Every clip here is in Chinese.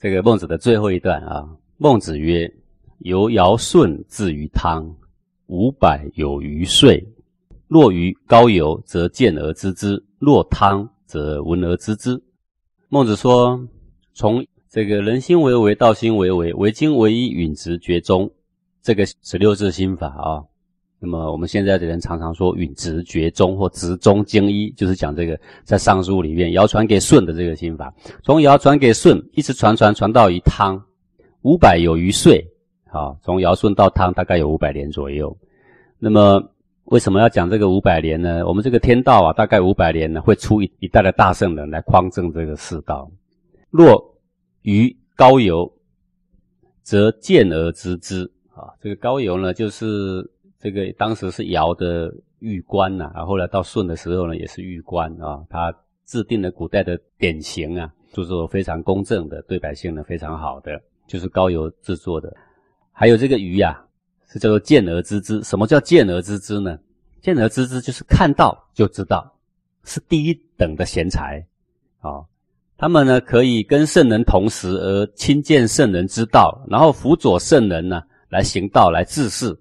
这个孟子的最后一段啊。孟子曰：“由尧舜至于汤，五百有余岁。若于高游，则见而知之；若汤，则闻而知之。”孟子说：“从这个人心为为，道心为为，为精为一，允直绝中，这个十六字心法啊。那么我们现在的人常常说允直绝中或直中经一，就是讲这个在尚书里面谣传给舜的这个心法，从谣传给舜，一直传传传到于汤。”五百有余岁，好，从尧舜到汤大概有五百年左右。那么为什么要讲这个五百年呢？我们这个天道啊，大概五百年呢，会出一一代的大圣人来匡正这个世道。若于高邮，则见而知之。啊，这个高邮呢，就是这个当时是尧的玉官呐，啊，后来到舜的时候呢，也是玉官啊，他制定了古代的典型啊，就是非常公正的，对百姓呢非常好的。就是高邮制作的，还有这个鱼呀，是叫做见而知之。什么叫见而知之呢？见而知之就是看到就知道，是第一等的贤才啊。他们呢可以跟圣人同时而亲见圣人之道，然后辅佐圣人呢来行道来治世。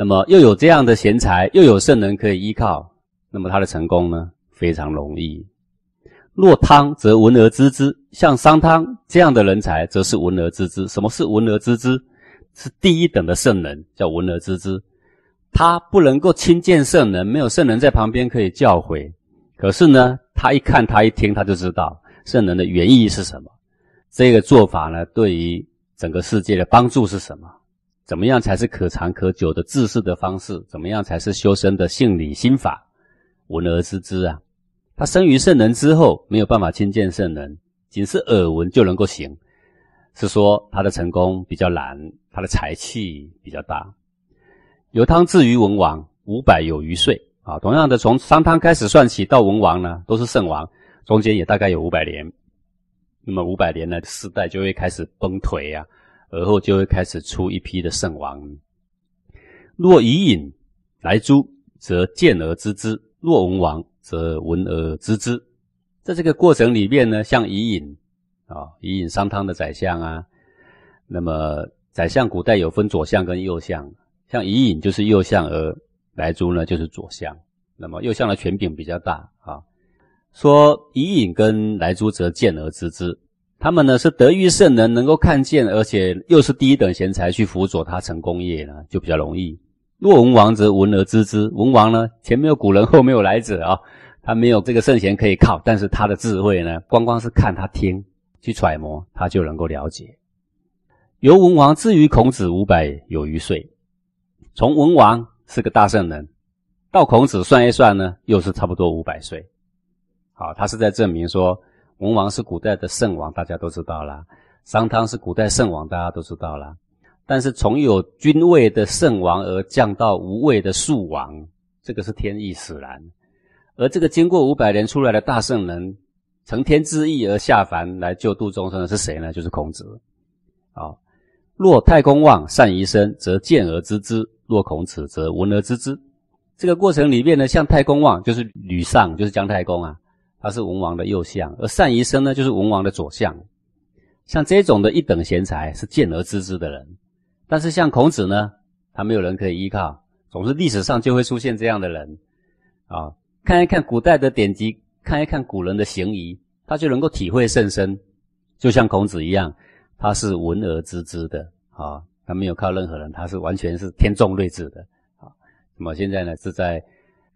那么又有这样的贤才，又有圣人可以依靠，那么他的成功呢非常容易。若汤则闻而知之，像商汤这样的人才，则是闻而知之。什么是闻而知之？是第一等的圣人，叫闻而知之。他不能够亲见圣人，没有圣人在旁边可以教诲。可是呢，他一看，他一听，他就知道圣人的原意是什么。这个做法呢，对于整个世界的帮助是什么？怎么样才是可长可久的治世的方式？怎么样才是修身的性理心法？闻而知之啊！他生于圣人之后，没有办法亲见圣人，仅是耳闻就能够行，是说他的成功比较难，他的才气比较大。由汤至于文王，五百有余岁啊。同样的，从商汤开始算起到文王呢，都是圣王，中间也大概有五百年。那么五百年呢，世代就会开始崩颓啊，而后就会开始出一批的圣王。若以隐来诛，则见而知之；若文王。则闻而知之，在这个过程里面呢，像伊尹啊，伊尹商汤的宰相啊，那么宰相古代有分左相跟右相，像伊尹就是右相，而来诛呢就是左相，那么右相的权柄比较大啊。说伊尹跟来诛则见而知之，他们呢是德育圣人，能够看见，而且又是第一等贤才去辅佐他成功业呢，就比较容易。若文王则闻而知之。文王呢，前没有古人，后没有来者啊，他没有这个圣贤可以靠，但是他的智慧呢，光光是看他听去揣摩，他就能够了解。由文王至于孔子五百有余岁，从文王是个大圣人，到孔子算一算呢，又是差不多五百岁。好，他是在证明说，文王是古代的圣王，大家都知道啦；商汤是古代圣王，大家都知道啦。但是从有君位的圣王而降到无位的庶王，这个是天意使然。而这个经过五百年出来的大圣人，承天之意而下凡来救度众生的是谁呢？就是孔子。啊，若太公望善遗身，则见而知之；若孔子，则闻而知之。这个过程里面呢，像太公望就是吕尚，就是姜太公啊，他是文王的右相；而善遗身呢，就是文王的左相。像这种的一等贤才，是见而知之的人。但是像孔子呢，他没有人可以依靠，总是历史上就会出现这样的人，啊，看一看古代的典籍，看一看古人的行仪，他就能够体会甚深，就像孔子一样，他是闻而知之的，啊，他没有靠任何人，他是完全是天纵睿智的，啊，那么现在呢是在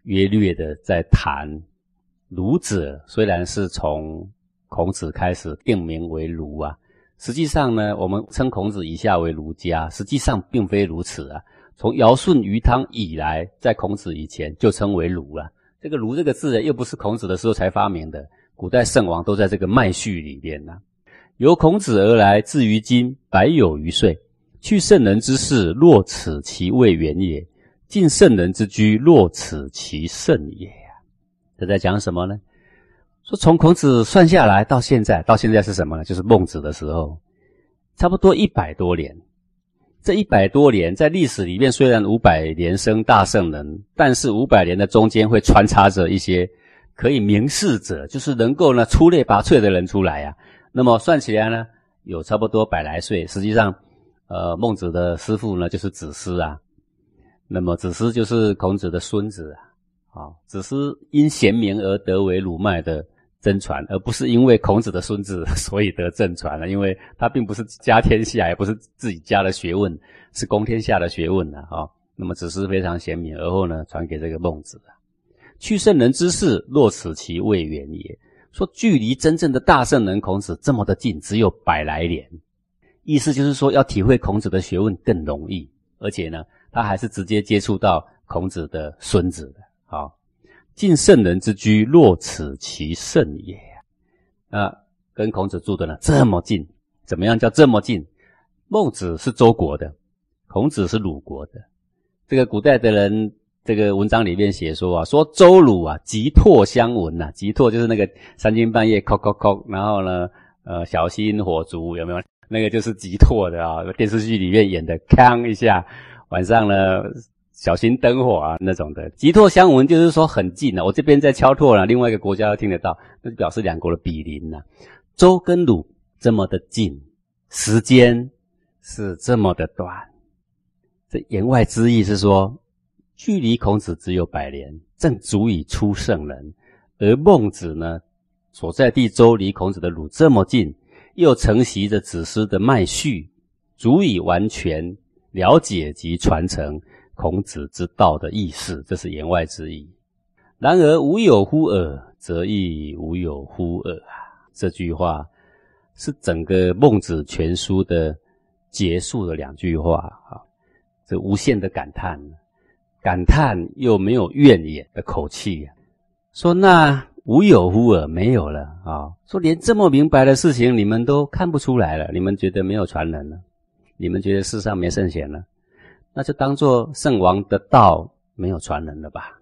约略的在谈儒者，虽然是从孔子开始定名为儒啊。实际上呢，我们称孔子以下为儒家，实际上并非如此啊。从尧舜禹汤以来，在孔子以前就称为儒了。这个“儒”这个字呢，又不是孔子的时候才发明的，古代圣王都在这个脉序里边呢。由孔子而来，至于今百有余岁。去圣人之事，若此其未远也；进圣人之居，若此其甚也。这在讲什么呢？说从孔子算下来到现在，到现在是什么呢？就是孟子的时候，差不多一百多年。这一百多年在历史里面，虽然五百年生大圣人，但是五百年的中间会穿插着一些可以明示者，就是能够呢出类拔萃的人出来呀。那么算起来呢，有差不多百来岁。实际上，呃，孟子的师傅呢就是子思啊。那么子思就是孔子的孙子啊。啊，只是因贤明而得为鲁脉的真传，而不是因为孔子的孙子 所以得正传了。因为他并不是家天下，也不是自己家的学问，是公天下的学问呢。啊，那么只是非常贤明，而后呢传给这个孟子啊。去圣人之事，若此其未远也。说距离真正的大圣人孔子这么的近，只有百来年，意思就是说要体会孔子的学问更容易，而且呢，他还是直接接触到孔子的孙子的。好，近圣人之居，若此其圣也。啊，跟孔子住的呢这么近，怎么样叫这么近？孟子是周国的，孔子是鲁国的。这个古代的人。这个文章里面写说啊，说周鲁啊，急拓相闻呐，急拓就是那个三更半夜叩叩叩，然后呢，呃，小心火烛有没有？那个就是急拓的啊，电视剧里面演的，锵一下，晚上呢，小心灯火啊那种的。极拓相闻就是说很近了，我这边在敲拓了，另外一个国家都听得到，那就表示两国的比邻呐。周跟鲁这么的近，时间是这么的短，这言外之意是说。距离孔子只有百年，正足以出圣人；而孟子呢，所在地周离孔子的鲁这么近，又承袭着子思的脉序，足以完全了解及传承孔子之道的意思。这是言外之意。然而无有乎尔，则亦无有乎尔啊！这句话是整个孟子全书的结束的两句话啊，这无限的感叹。感叹又没有怨言的口气呀，说那无有乎尔，没有了啊！说连这么明白的事情你们都看不出来了，你们觉得没有传人了，你们觉得世上没圣贤了，那就当做圣王的道没有传人了吧？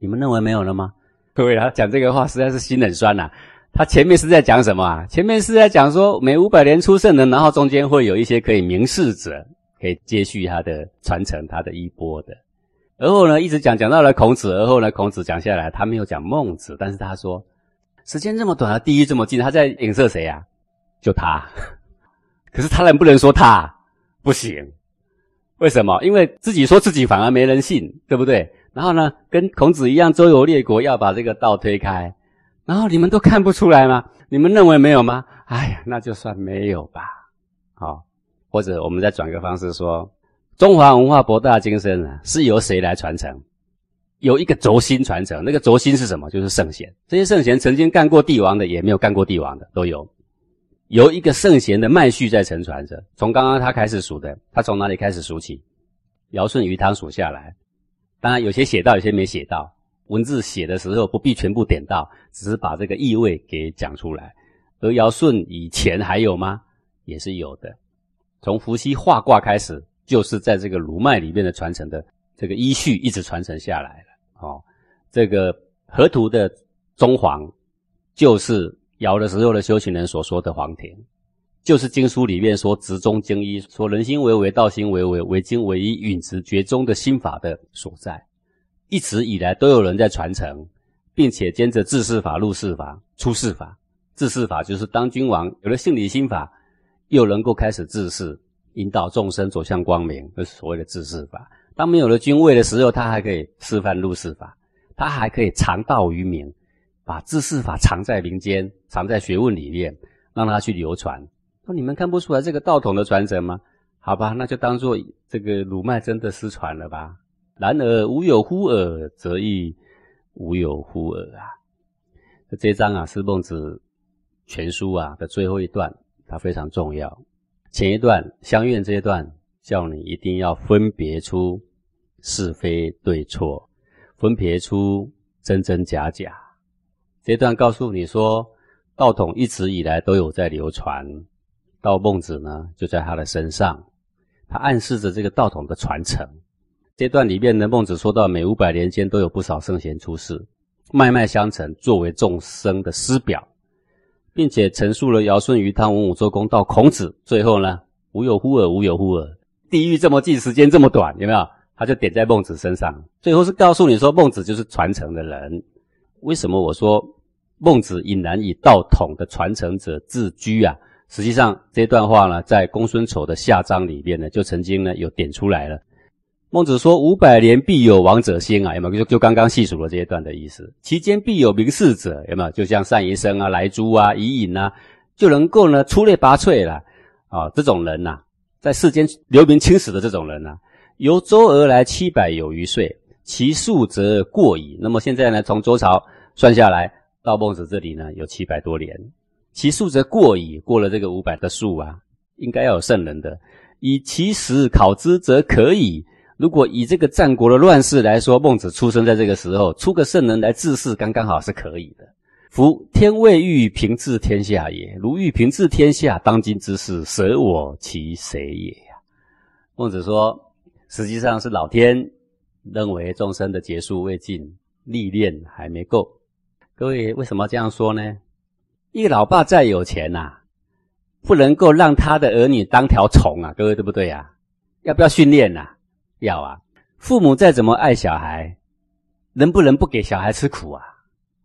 你们认为没有了吗？各位啊，讲这个话实在是心很酸呐。他前面是在讲什么啊？前面是在讲说每五百年出圣人，然后中间会有一些可以明示者，可以接续他的传承，他的衣钵的。而后呢，一直讲讲到了孔子，而后呢，孔子讲下来，他没有讲孟子，但是他说，时间这么短，地狱这么近，他在影射谁呀？就他。可是他能不能说他不行？为什么？因为自己说自己反而没人信，对不对？然后呢，跟孔子一样，周游列国要把这个道推开，然后你们都看不出来吗？你们认为没有吗？哎呀，那就算没有吧。好，或者我们再转个方式说。中华文化博大精深啊，是由谁来传承？有一个轴心传承，那个轴心是什么？就是圣贤。这些圣贤曾经干过帝王的，也没有干过帝王的，都有。由一个圣贤的脉序在承传着。从刚刚他开始数的，他从哪里开始数起？尧舜禹汤数下来，当然有些写到，有些没写到。文字写的时候不必全部点到，只是把这个意味给讲出来。而尧舜以前还有吗？也是有的。从伏羲画卦开始。就是在这个卢脉里面的传承的这个依序一直传承下来了。哦，这个河图的中黄，就是尧的时候的修行人所说的黄庭，就是经书里面说直中经一，说人心为为，道心为为，为经为一，允直绝中的心法的所在。一直以来都有人在传承，并且兼着治世法、入世法、出世法。治世法就是当君王，有了性理心法，又能够开始治世。引导众生走向光明，就是所谓的治世法。当没有了君位的时候，他还可以示范入世法，他还可以藏道于民，把治世法藏在民间，藏在学问里面，让他去流传。说你们看不出来这个道统的传承吗？好吧，那就当做这个鲁脉真的失传了吧。然而无有乎尔，则亦无有乎尔啊。这章啊是孟子全书啊的最后一段，它非常重要。前一段相怨这一段，叫你一定要分别出是非对错，分别出真真假假。这段告诉你说，道统一直以来都有在流传，到孟子呢就在他的身上，他暗示着这个道统的传承。这段里面呢，孟子说到，每五百年间都有不少圣贤出世，脉脉相承，作为众生的师表。并且陈述了尧舜禹汤文武周公到孔子，最后呢，无有乎尔，无有乎尔，地狱这么近，时间这么短，有没有？他就点在孟子身上，最后是告诉你说，孟子就是传承的人。为什么我说孟子引然以道统的传承者自居啊？实际上这段话呢，在公孙丑的下章里边呢，就曾经呢有点出来了。孟子说：“五百年必有王者兴啊，有没有？就就刚刚细数了这一段的意思。其间必有名士者，有没有？就像单于生啊、来朱啊、伊尹啊，就能够呢出类拔萃了啊。这种人呐，在世间留名青史的这种人呐，由周而来七百有余岁，其数则过矣。那么现在呢，从周朝算下来到孟子这里呢，有七百多年，其数则过矣，过了这个五百的数啊，应该要有圣人的。以其时考之，则可以。”如果以这个战国的乱世来说，孟子出生在这个时候，出个圣人来治世，刚刚好是可以的。夫天未欲平治天下也，如欲平治天下，当今之事，舍我其谁也呀？孟子说，实际上是老天认为众生的结束未尽，历练还没够。各位为什么这样说呢？一个老爸再有钱呐，不能够让他的儿女当条虫啊，各位对不对呀？要不要训练呐？要啊，父母再怎么爱小孩，能不能不给小孩吃苦啊？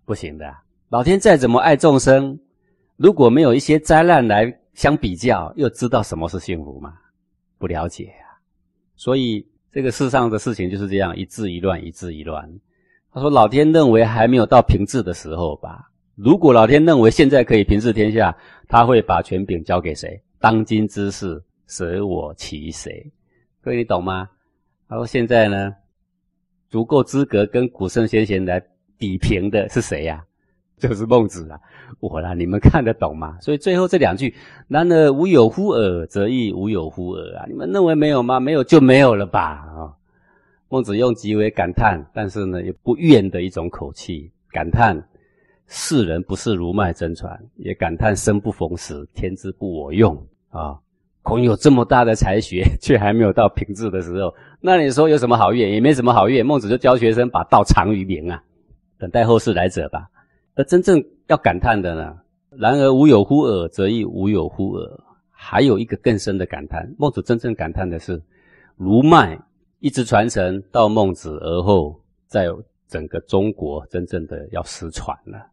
不行的。老天再怎么爱众生，如果没有一些灾难来相比较，又知道什么是幸福吗？不了解啊。所以这个世上的事情就是这样，一治一乱，一治一乱。他说：“老天认为还没有到平治的时候吧？如果老天认为现在可以平治天下，他会把权柄交给谁？当今之事，舍我其谁？各位，你懂吗？”他说：“现在呢，足够资格跟古圣先贤来比评的是谁呀？就是孟子啊！我啦，你们看得懂吗？所以最后这两句‘然而无有乎尔’，则亦无有乎尔啊！你们认为没有吗？没有就没有了吧？啊！孟子用极为感叹，但是呢，也不怨的一种口气，感叹世人不是如脉真传，也感叹生不逢时，天之不我用啊！孔有这么大的才学，却还没有到平治的时候。”那你说有什么好怨？也没什么好怨。孟子就教学生把道藏于民啊，等待后世来者吧。而真正要感叹的呢，然而无有乎尔，则亦无有乎尔。还有一个更深的感叹，孟子真正感叹的是，儒脉一直传承到孟子而后，在整个中国真正的要失传了。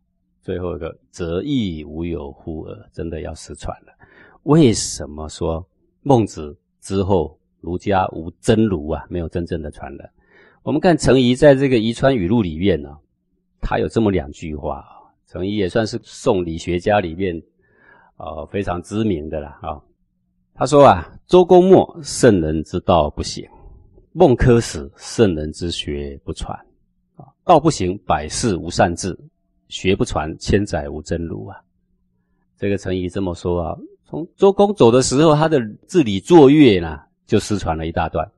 最后一个，则亦无有乎尔，真的要失传了。为什么说孟子之后？儒家无真儒啊，没有真正的传人。我们看程颐在这个《宜川语录》里面呢，他有这么两句话。程颐也算是宋理学家里面，呃，非常知名的了啊。他说啊：“周公末，圣人之道不行；孟轲死，圣人之学不传。啊，道不行，百世无善治；学不传，千载无真儒啊。”这个程颐这么说啊。从周公走的时候，他的治理作乐呢？就失传了一大段，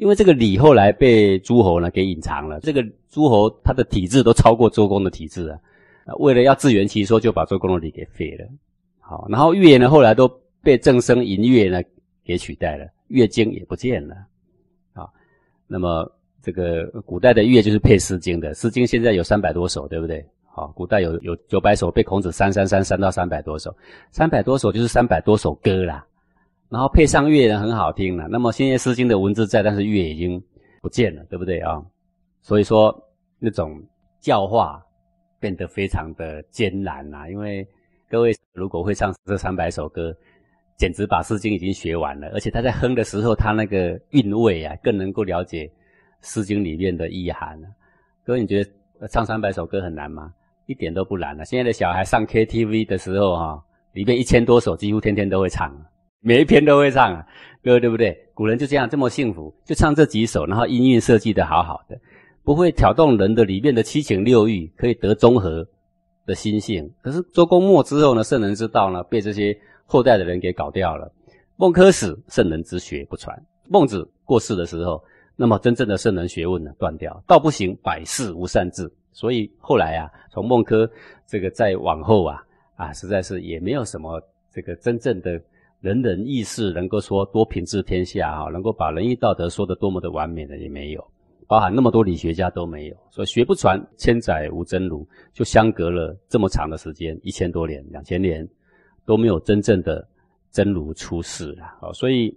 因为这个礼后来被诸侯呢给隐藏了。这个诸侯他的体制都超过周公的体制啊，为了要自圆其说，就把周公的礼给废了。好，然后乐呢后来都被郑生吟乐呢给取代了，乐经也不见了。啊，那么这个古代的乐就是配诗经的，诗经现在有三百多首，对不对？好，古代有有九百首，被孔子删删删删到三百多首，三百多首就是三百多首歌啦。然后配上乐呢，很好听了。那么现在《诗经》的文字在，但是乐已经不见了，对不对啊？所以说那种教化变得非常的艰难呐。因为各位如果会唱这三百首歌，简直把《诗经》已经学完了。而且他在哼的时候，他那个韵味啊，更能够了解《诗经》里面的意涵了。各位，你觉得唱三百首歌很难吗？一点都不难了。现在的小孩上 KTV 的时候啊，里面一千多首，几乎天天都会唱。每一篇都会唱啊，歌对不对？古人就这样这么幸福，就唱这几首，然后音韵设计的好好的，不会挑动人的里面的七情六欲，可以得综合的心性。可是周公末之后呢，圣人之道呢，被这些后代的人给搞掉了。孟轲死，圣人之学不传；孟子过世的时候，那么真正的圣人学问呢，断掉。道不行，百事无善治。所以后来啊，从孟轲这个再往后啊，啊，实在是也没有什么这个真正的。人人义士能够说多平治天下啊，能够把仁义道德说得多么的完美的也没有，包含那么多理学家都没有，所以学不传，千载无真儒，就相隔了这么长的时间，一千多年、两千年都没有真正的真儒出世啊！所以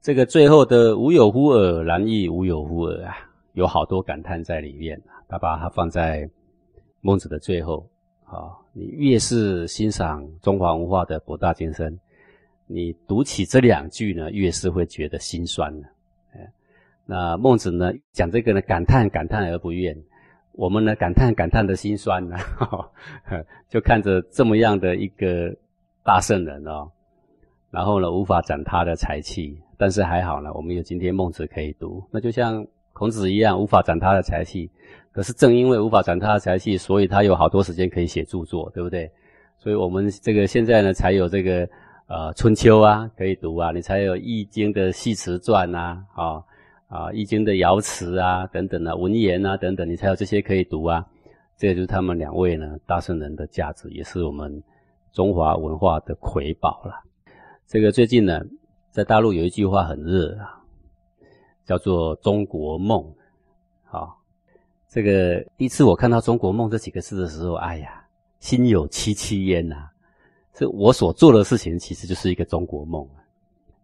这个最后的无有乎尔，然亦无有乎尔啊，有好多感叹在里面啊。他把它放在孟子的最后啊，你越是欣赏中华文化的博大精深。你读起这两句呢，越是会觉得心酸的。那孟子呢讲这个呢，感叹感叹而不怨；我们呢感叹感叹的心酸呢，就看着这么样的一个大圣人哦，然后呢无法展他的才气，但是还好呢，我们有今天孟子可以读。那就像孔子一样，无法展他的才气，可是正因为无法展他的才气，所以他有好多时间可以写著作，对不对？所以我们这个现在呢才有这个呃春秋啊可以读啊，你才有易经的系辞传呐，啊。啊，《易经》的爻辞啊，等等啊，文言啊，等等，你才有这些可以读啊。这个就是他们两位呢，大圣人的价值，也是我们中华文化的瑰宝了。这个最近呢，在大陆有一句话很热啊，叫做“中国梦”。好，这个第一次我看到“中国梦”这几个字的时候，哎呀，心有戚戚焉呐。这我所做的事情，其实就是一个中国梦，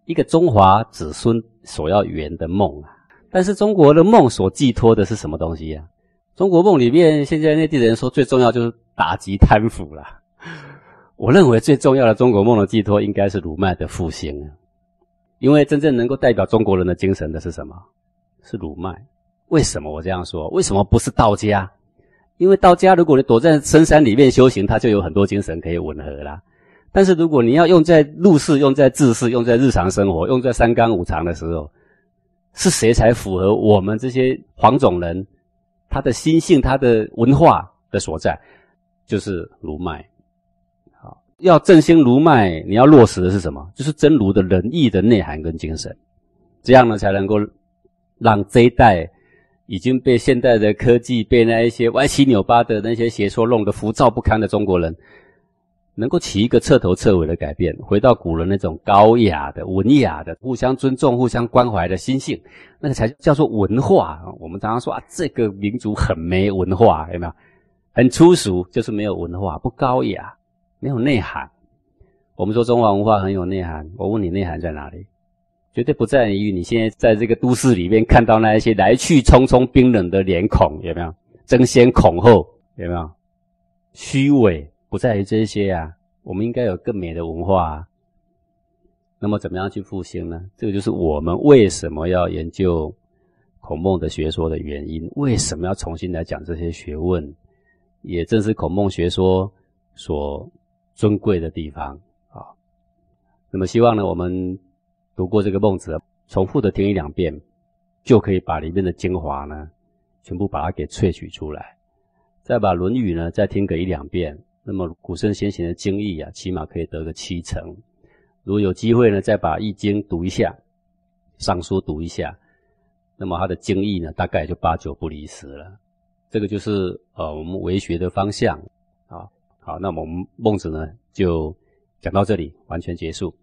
一个中华子孙所要圆的梦啊。但是中国的梦所寄托的是什么东西呀？中国梦里面，现在内地人说最重要就是打击贪腐了。我认为最重要的中国梦的寄托应该是儒脉的复兴，因为真正能够代表中国人的精神的是什么？是儒脉。为什么我这样说？为什么不是道家？因为道家如果你躲在深山里面修行，他就有很多精神可以吻合啦。但是如果你要用在入世、用在治世、用在日常生活、用在三纲五常的时候，是谁才符合我们这些黄种人他的心性、他的文化的所在？就是儒脉。好，要振兴儒脉，你要落实的是什么？就是真儒的仁义的内涵跟精神。这样呢，才能够让这一代已经被现代的科技、被那一些歪七扭八的那些邪说弄得浮躁不堪的中国人。能够起一个彻头彻尾的改变，回到古人那种高雅的、文雅的、互相尊重、互相关怀的心性，那个才叫做文化。我们常常说啊，这个民族很没文化，有没有？很粗俗，就是没有文化，不高雅，没有内涵。我们说中华文化很有内涵，我问你，内涵在哪里？绝对不在于你现在在这个都市里面看到那一些来去匆匆、冰冷的脸孔，有没有？争先恐后，有没有？虚伪。不在于这些啊，我们应该有更美的文化。啊那么，怎么样去复兴呢？这个就是我们为什么要研究孔孟的学说的原因。为什么要重新来讲这些学问？也正是孔孟学说所尊贵的地方啊。那么，希望呢，我们读过这个孟子，重复的听一两遍，就可以把里面的精华呢，全部把它给萃取出来。再把《论语》呢，再听个一两遍。那么古圣先贤的经义啊，起码可以得个七成。如果有机会呢，再把《易经》读一下，《尚书》读一下，那么他的经义呢，大概就八九不离十了。这个就是呃我们为学的方向啊。好，那么我们孟子呢，就讲到这里，完全结束。